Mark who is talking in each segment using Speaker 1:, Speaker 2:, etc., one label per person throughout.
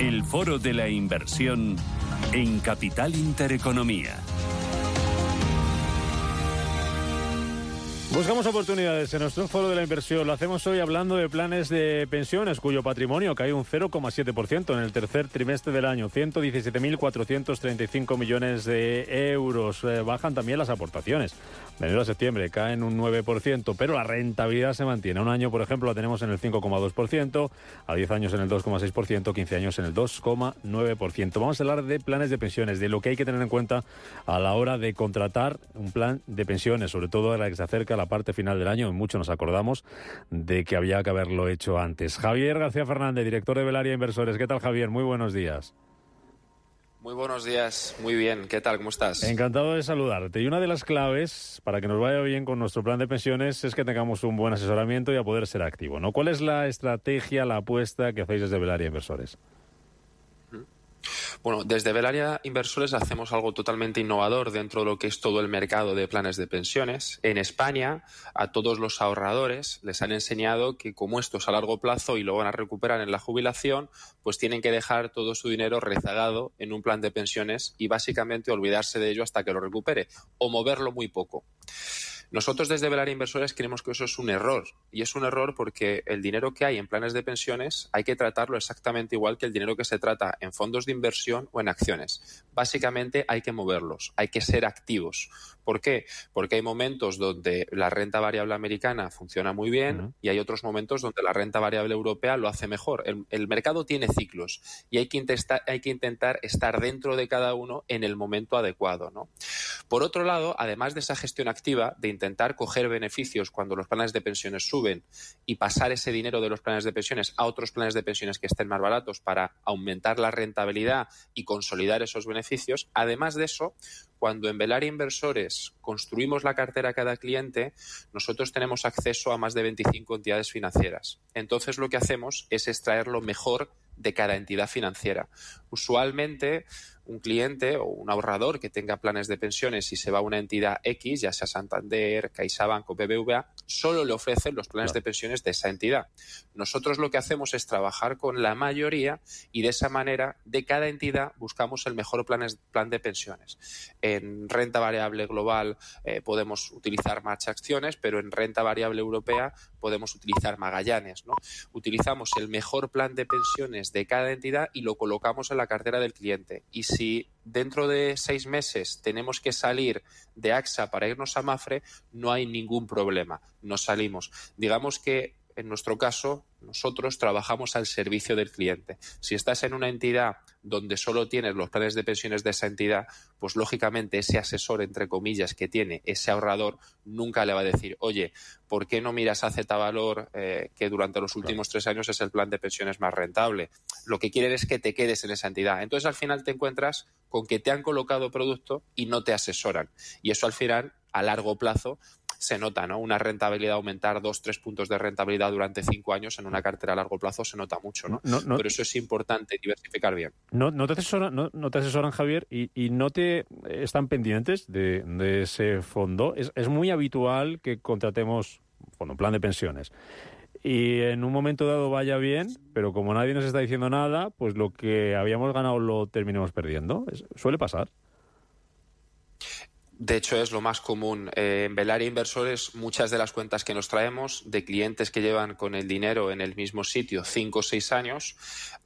Speaker 1: El foro de la inversión en Capital Intereconomía.
Speaker 2: Buscamos oportunidades en nuestro foro de la inversión. Lo hacemos hoy hablando de planes de pensiones cuyo patrimonio cae un 0,7% en el tercer trimestre del año. 117.435 millones de euros. Eh, bajan también las aportaciones. De enero a septiembre caen un 9%, pero la rentabilidad se mantiene. Un año, por ejemplo, la tenemos en el 5,2%, a 10 años en el 2,6%, 15 años en el 2,9%. Vamos a hablar de planes de pensiones, de lo que hay que tener en cuenta a la hora de contratar un plan de pensiones, sobre todo a la que se acerca la parte final del año. Y mucho nos acordamos de que había que haberlo hecho antes. Javier García Fernández, director de Velaria Inversores. ¿Qué tal, Javier? Muy buenos días.
Speaker 3: Muy buenos días, muy bien. ¿Qué tal? ¿Cómo estás?
Speaker 2: Encantado de saludarte. Y una de las claves para que nos vaya bien con nuestro plan de pensiones es que tengamos un buen asesoramiento y a poder ser activo. ¿no? ¿Cuál es la estrategia, la apuesta que hacéis desde Velaria Inversores?
Speaker 3: Bueno, desde Velaria Inversores hacemos algo totalmente innovador dentro de lo que es todo el mercado de planes de pensiones. En España, a todos los ahorradores les han enseñado que como esto es a largo plazo y lo van a recuperar en la jubilación, pues tienen que dejar todo su dinero rezagado en un plan de pensiones y básicamente olvidarse de ello hasta que lo recupere o moverlo muy poco. Nosotros desde Velar Inversores creemos que eso es un error. Y es un error porque el dinero que hay en planes de pensiones hay que tratarlo exactamente igual que el dinero que se trata en fondos de inversión o en acciones. Básicamente hay que moverlos, hay que ser activos. ¿Por qué? Porque hay momentos donde la renta variable americana funciona muy bien y hay otros momentos donde la renta variable europea lo hace mejor. El, mercado tiene ciclos y hay que, intentar, hay que intentar estar dentro de cada uno en el momento adecuado. ¿no? Por otro lado, además de esa gestión activa, de intentar coger beneficios cuando los planes de pensiones suben y pasar ese dinero de los planes de pensiones a otros planes de pensiones que estén más baratos para aumentar la rentabilidad y consolidar esos beneficios, además de eso, cuando en Velar Inversores construimos la cartera a cada cliente, nosotros tenemos acceso a más de 25 entidades financieras. Entonces lo que hacemos es extraer lo mejor de cada entidad financiera. Usualmente un cliente o un ahorrador que tenga planes de pensiones y se va a una entidad X, ya sea Santander, CaixaBank o BBVA, solo le ofrecen los planes de pensiones de esa entidad. Nosotros lo que hacemos es trabajar con la mayoría y de esa manera de cada entidad buscamos el mejor plan, de pensiones. En renta variable global eh, podemos utilizar Match Acciones, pero en renta variable europea podemos utilizar Magallanes. ¿no? Utilizamos el mejor plan de pensiones de cada entidad y lo colocamos en la cartera del cliente. Y si dentro de seis meses tenemos que salir de AXA para irnos a Mafre, no hay ningún problema. Nos salimos. Digamos que en nuestro caso, nosotros trabajamos al servicio del cliente. Si estás en una entidad donde solo tienes los planes de pensiones de esa entidad, pues lógicamente ese asesor, entre comillas, que tiene ese ahorrador, nunca le va a decir, oye, ¿por qué no miras a Z Valor, eh, que durante los últimos tres años es el plan de pensiones más rentable? Lo que quieren es que te quedes en esa entidad. Entonces al final te encuentras con que te han colocado producto y no te asesoran. Y eso al final, a largo plazo, se nota, ¿no? Una rentabilidad, aumentar dos, tres puntos de rentabilidad durante cinco años en una cartera a largo plazo se nota mucho, ¿no? Pero eso es importante, diversificar bien.
Speaker 2: No, no, te, asesoran, no, te asesoran, Javier, y, no te están pendientes de, ese fondo. Es, es, muy habitual que contratemos fondo, plan de pensiones. Y en un momento dado vaya bien, pero como nadie nos está diciendo nada, pues lo que habíamos ganado lo terminemos perdiendo. suele pasar.
Speaker 3: De hecho, es lo más común. Eh, en Velaria Inversores, muchas de las cuentas que nos traemos de clientes que llevan con el dinero en el mismo sitio cinco o seis años,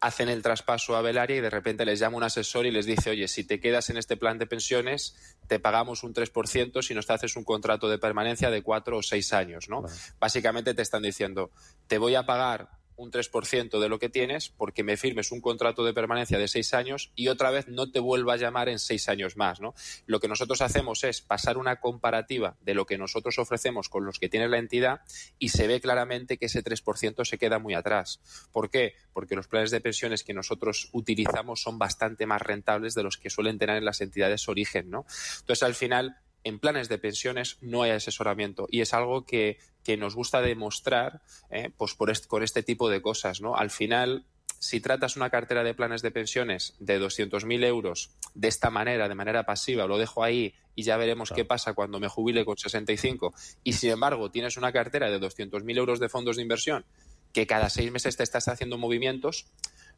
Speaker 3: hacen el traspaso a Velaria y de repente les llama un asesor y les dice, oye, si te quedas en este plan de pensiones, te pagamos un 3% si nos haces un contrato de permanencia de cuatro o seis años, ¿no? Básicamente te están diciendo, te voy a pagar un 3% de lo que tienes porque me firmes un contrato de permanencia de seis años y otra vez no te vuelva a llamar en seis años más. ¿no? Lo que nosotros hacemos es pasar una comparativa de lo que nosotros ofrecemos con los que tiene la entidad y se ve claramente que ese 3% se queda muy atrás. ¿Por qué? Porque los planes de pensiones que nosotros utilizamos son bastante más rentables de los que suelen tener en las entidades origen. ¿no? Entonces, al final, en planes de pensiones no hay asesoramiento y es algo que, nos gusta demostrar eh, pues por con este tipo de cosas. ¿no? Al final, si tratas una cartera de planes de pensiones de 200.000 euros de esta manera, de manera pasiva, lo dejo ahí y ya veremos qué pasa cuando me jubile con 65, y sin embargo tienes una cartera de 200.000 euros de fondos de inversión que cada seis meses te estás haciendo movimientos,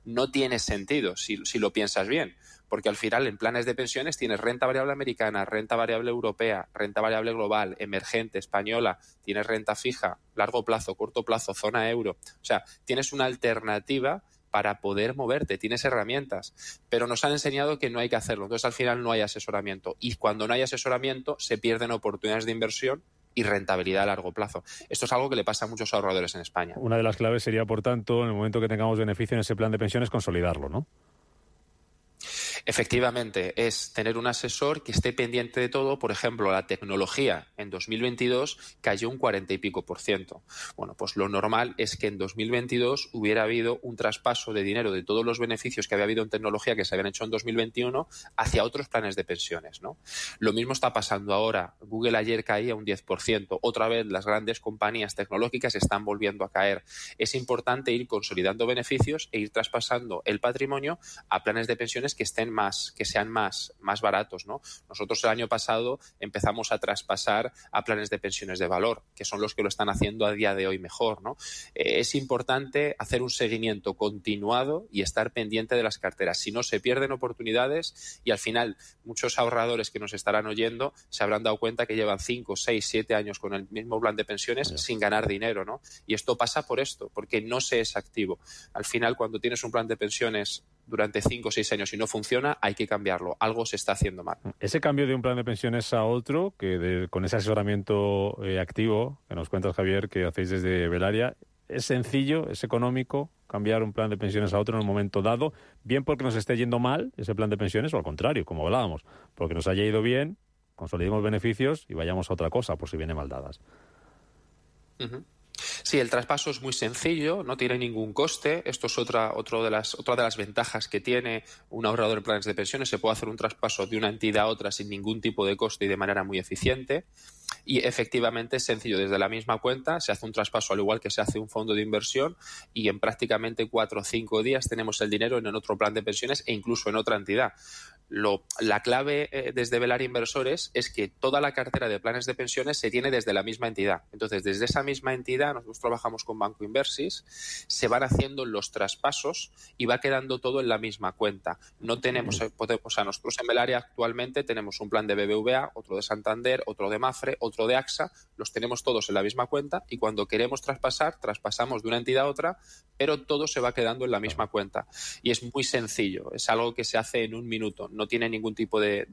Speaker 3: no tiene sentido si, lo piensas bien, porque al final en planes de pensiones tienes renta variable americana, renta variable europea, renta variable global, emergente, española, tienes renta fija, largo plazo, corto plazo, zona euro. O sea, tienes una alternativa para poder moverte, tienes herramientas, pero nos han enseñado que no hay que hacerlo. Entonces, al final no hay asesoramiento. Y cuando no hay asesoramiento, se pierden oportunidades de inversión y rentabilidad a largo plazo. Esto es algo que le pasa a muchos ahorradores en España.
Speaker 2: Una de las claves sería, por tanto, en el momento que tengamos beneficio en ese plan de pensiones, consolidarlo, ¿no?
Speaker 3: Efectivamente, es tener un asesor que esté pendiente de todo. Por ejemplo, la tecnología en 2022 cayó un cuarenta y pico por ciento. Bueno, pues lo normal es que en 2022 hubiera habido un traspaso de dinero de todos los beneficios que había habido en tecnología que se habían hecho en 2021 hacia otros planes de pensiones. ¿no? Lo mismo está pasando ahora. Google ayer caía un 10%. Otra vez las grandes compañías tecnológicas están volviendo a caer. Es importante ir consolidando beneficios e ir traspasando el patrimonio a planes de pensiones que estén más, que sean más, más baratos, ¿no? Nosotros el año pasado empezamos a traspasar a planes de pensiones de valor, que son los que lo están haciendo a día de hoy mejor, ¿no? Eh, es importante hacer un seguimiento continuado y estar pendiente de las carteras. Si no, se pierden oportunidades y al final muchos ahorradores que nos estarán oyendo se habrán dado cuenta que llevan 5, 6, 7 años con el mismo plan de pensiones sin ganar dinero, ¿no? Y esto pasa por esto, porque no se es activo. Al final, cuando tienes un plan de pensiones durante cinco o seis años y no funciona, hay que cambiarlo. Algo se está haciendo mal.
Speaker 2: Ese cambio de un plan de pensiones a otro, que con ese asesoramiento eh, activo que nos cuentas, Javier, que hacéis desde Belaria, ¿es sencillo, es económico cambiar un plan de pensiones a otro en un momento dado? Bien porque nos esté yendo mal ese plan de pensiones o al contrario, como hablábamos, porque nos haya ido bien, consolidemos beneficios y vayamos a otra cosa por si viene mal dadas.
Speaker 3: Sí, el traspaso es muy sencillo, no tiene ningún coste. Esto es otra, de las, otra de las ventajas que tiene un ahorrador en planes de pensiones. Se puede hacer un traspaso de una entidad a otra sin ningún tipo de coste y de manera muy eficiente. Y efectivamente es sencillo. Desde la misma cuenta se hace un traspaso al igual que se hace un fondo de inversión y en prácticamente cuatro o cinco días tenemos el dinero en otro plan de pensiones e incluso en otra entidad la clave eh, desde Velar Inversores es que toda la cartera de planes de pensiones se tiene desde la misma entidad. Entonces, desde esa misma entidad, nosotros trabajamos con Banco Inversis, se van haciendo los traspasos y va quedando todo en la misma cuenta. No tenemos, eh, o sea, nosotros en Velaria actualmente tenemos un plan de BBVA, otro de Santander, otro de Mafre, otro de AXA, los tenemos todos en la misma cuenta y cuando queremos traspasar, traspasamos de una entidad a otra, pero todo se va quedando en la misma cuenta. Y es muy sencillo, es algo que se hace en un minuto no tiene ningún tipo de,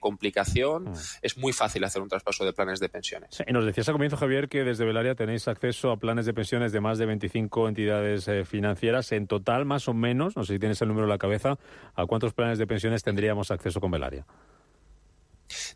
Speaker 3: complicación. Mm. Es muy fácil hacer un traspaso de planes de pensiones.
Speaker 2: y nos decías al comienzo, Javier, que desde Belaria tenéis acceso a planes de pensiones de más de 25 entidades eh, financieras. En total, más o menos, no sé si tienes el número en la cabeza, ¿a cuántos planes de pensiones tendríamos acceso con Belaria?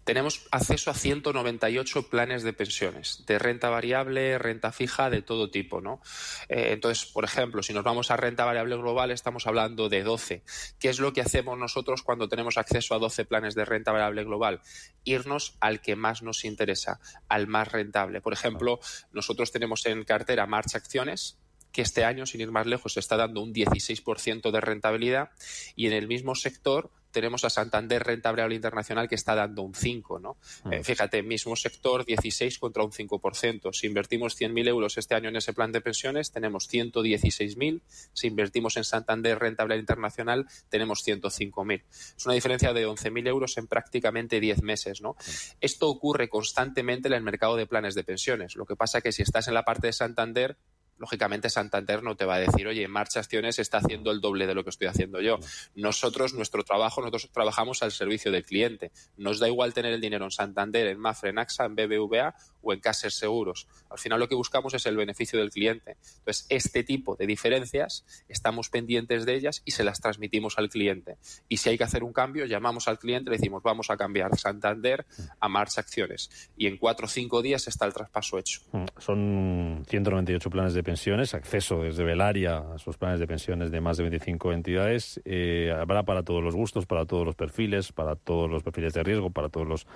Speaker 3: Tenemos acceso a 198 planes de pensiones, de renta variable, renta fija, de todo tipo, ¿no? Eh, entonces, por ejemplo, si nos vamos a renta variable global, estamos hablando de 12. ¿Qué es lo que hacemos nosotros cuando tenemos acceso a 12 planes de renta variable global? Irnos al que más nos interesa, al más rentable. Por ejemplo, nosotros tenemos en cartera March Acciones, que este año, sin ir más lejos, está dando un 16% de rentabilidad y en el mismo sector tenemos a Santander Renta Variable Internacional que está dando un 5, ¿no? Mm. Eh, fíjate, mismo sector 16 contra un 5%. Si invertimos 100.000 euros este año en ese plan de pensiones, tenemos 116.000. Si invertimos en Santander Renta Variable Internacional, tenemos 105.000. Es una diferencia de 11.000 euros en prácticamente 10 meses, ¿no? Mm. Esto ocurre constantemente en el mercado de planes de pensiones. Lo que pasa es que si estás en la parte de Santander, lógicamente Santander no te va a decir, oye, Marcha Acciones está haciendo el doble de lo que estoy haciendo yo. Nosotros, nuestro trabajo, nosotros trabajamos al servicio del cliente. Nos da igual tener el dinero en Santander, en Mafre, en AXA, en BBVA o en Caser Seguros. Al final lo que buscamos es el beneficio del cliente. Entonces, este tipo de diferencias estamos pendientes de ellas y se las transmitimos al cliente. Y si hay que hacer un cambio, llamamos al cliente y le decimos, vamos a cambiar Santander a March Acciones. Y en cuatro o cinco días está el traspaso hecho.
Speaker 2: Mm, son 198 planes de pensiones, acceso desde Velaria a esos planes de pensiones de más de 25 entidades. Eh, habrá para todos los gustos, para todos los perfiles, para todos los perfiles de riesgo, para todos los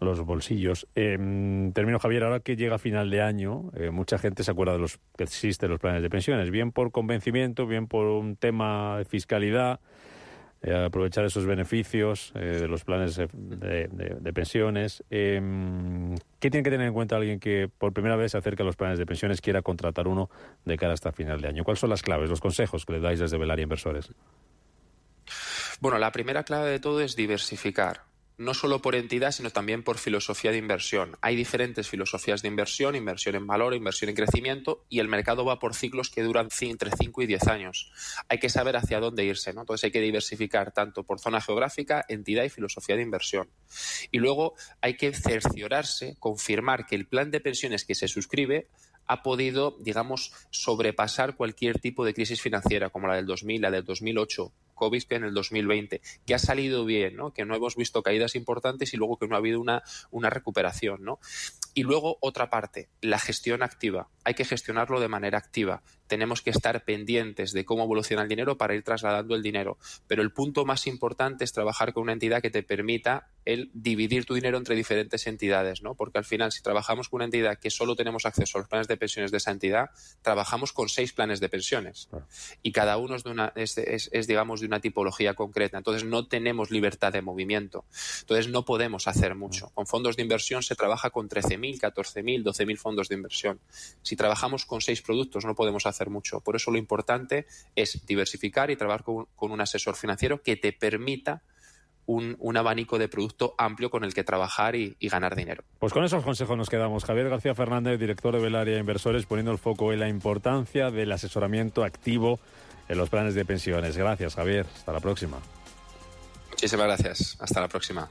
Speaker 2: los bolsillos. Eh, termino, Javier, ahora que llega final de año, eh, mucha gente se acuerda de los que existen los planes de pensiones, bien por convencimiento, bien por un tema de fiscalidad, eh, aprovechar esos beneficios eh, de los planes de, pensiones. Em, ¿Qué tiene que tener en cuenta alguien que por primera vez se acerca a los planes de pensiones, quiera contratar uno de cara hasta final de año? ¿Cuáles son las claves, los consejos que le dais desde Velaria Inversores?
Speaker 3: Bueno, la primera clave de todo es diversificar no solo por entidad, sino también por filosofía de inversión. Hay diferentes filosofías de inversión, inversión en valor, inversión en crecimiento, y el mercado va por ciclos que duran entre 5 y 10 años. Hay que saber hacia dónde irse, ¿no? Entonces hay que diversificar tanto por zona geográfica, entidad y filosofía de inversión. Y luego hay que cerciorarse, confirmar que el plan de pensiones que se suscribe ha podido, digamos, sobrepasar cualquier tipo de crisis financiera, como la del 2000, la del 2008, COVID en el 2020, que ha salido bien, ¿no? que no hemos visto caídas importantes y luego que no ha habido una, una recuperación. ¿no? Y luego otra parte, la gestión activa. Hay que gestionarlo de manera activa. Tenemos que estar pendientes de cómo evoluciona el dinero para ir trasladando el dinero. Pero el punto más importante es trabajar con una entidad que te permita el dividir tu dinero entre diferentes entidades, ¿no? Porque al final, si trabajamos con una entidad que solo tenemos acceso a los planes de pensiones de esa entidad, trabajamos con seis planes de pensiones. Y cada uno es, de una, es, es, digamos, de una tipología concreta. Entonces, no tenemos libertad de movimiento. Entonces, no podemos hacer mucho. Con fondos de inversión se trabaja con 13.000, 14.000, 12.000 fondos de inversión. Si trabajamos con seis productos, no podemos hacer mucho. Por eso, lo importante es diversificar y trabajar con, con un asesor financiero que te permita un, abanico de producto amplio con el que trabajar y, ganar dinero.
Speaker 2: Pues con esos consejos nos quedamos. Javier García Fernández, director de Velaria Inversores, poniendo el foco en la importancia del asesoramiento activo en los planes de pensiones. Gracias, Javier. Hasta la próxima.
Speaker 3: Muchísimas gracias. Hasta la próxima.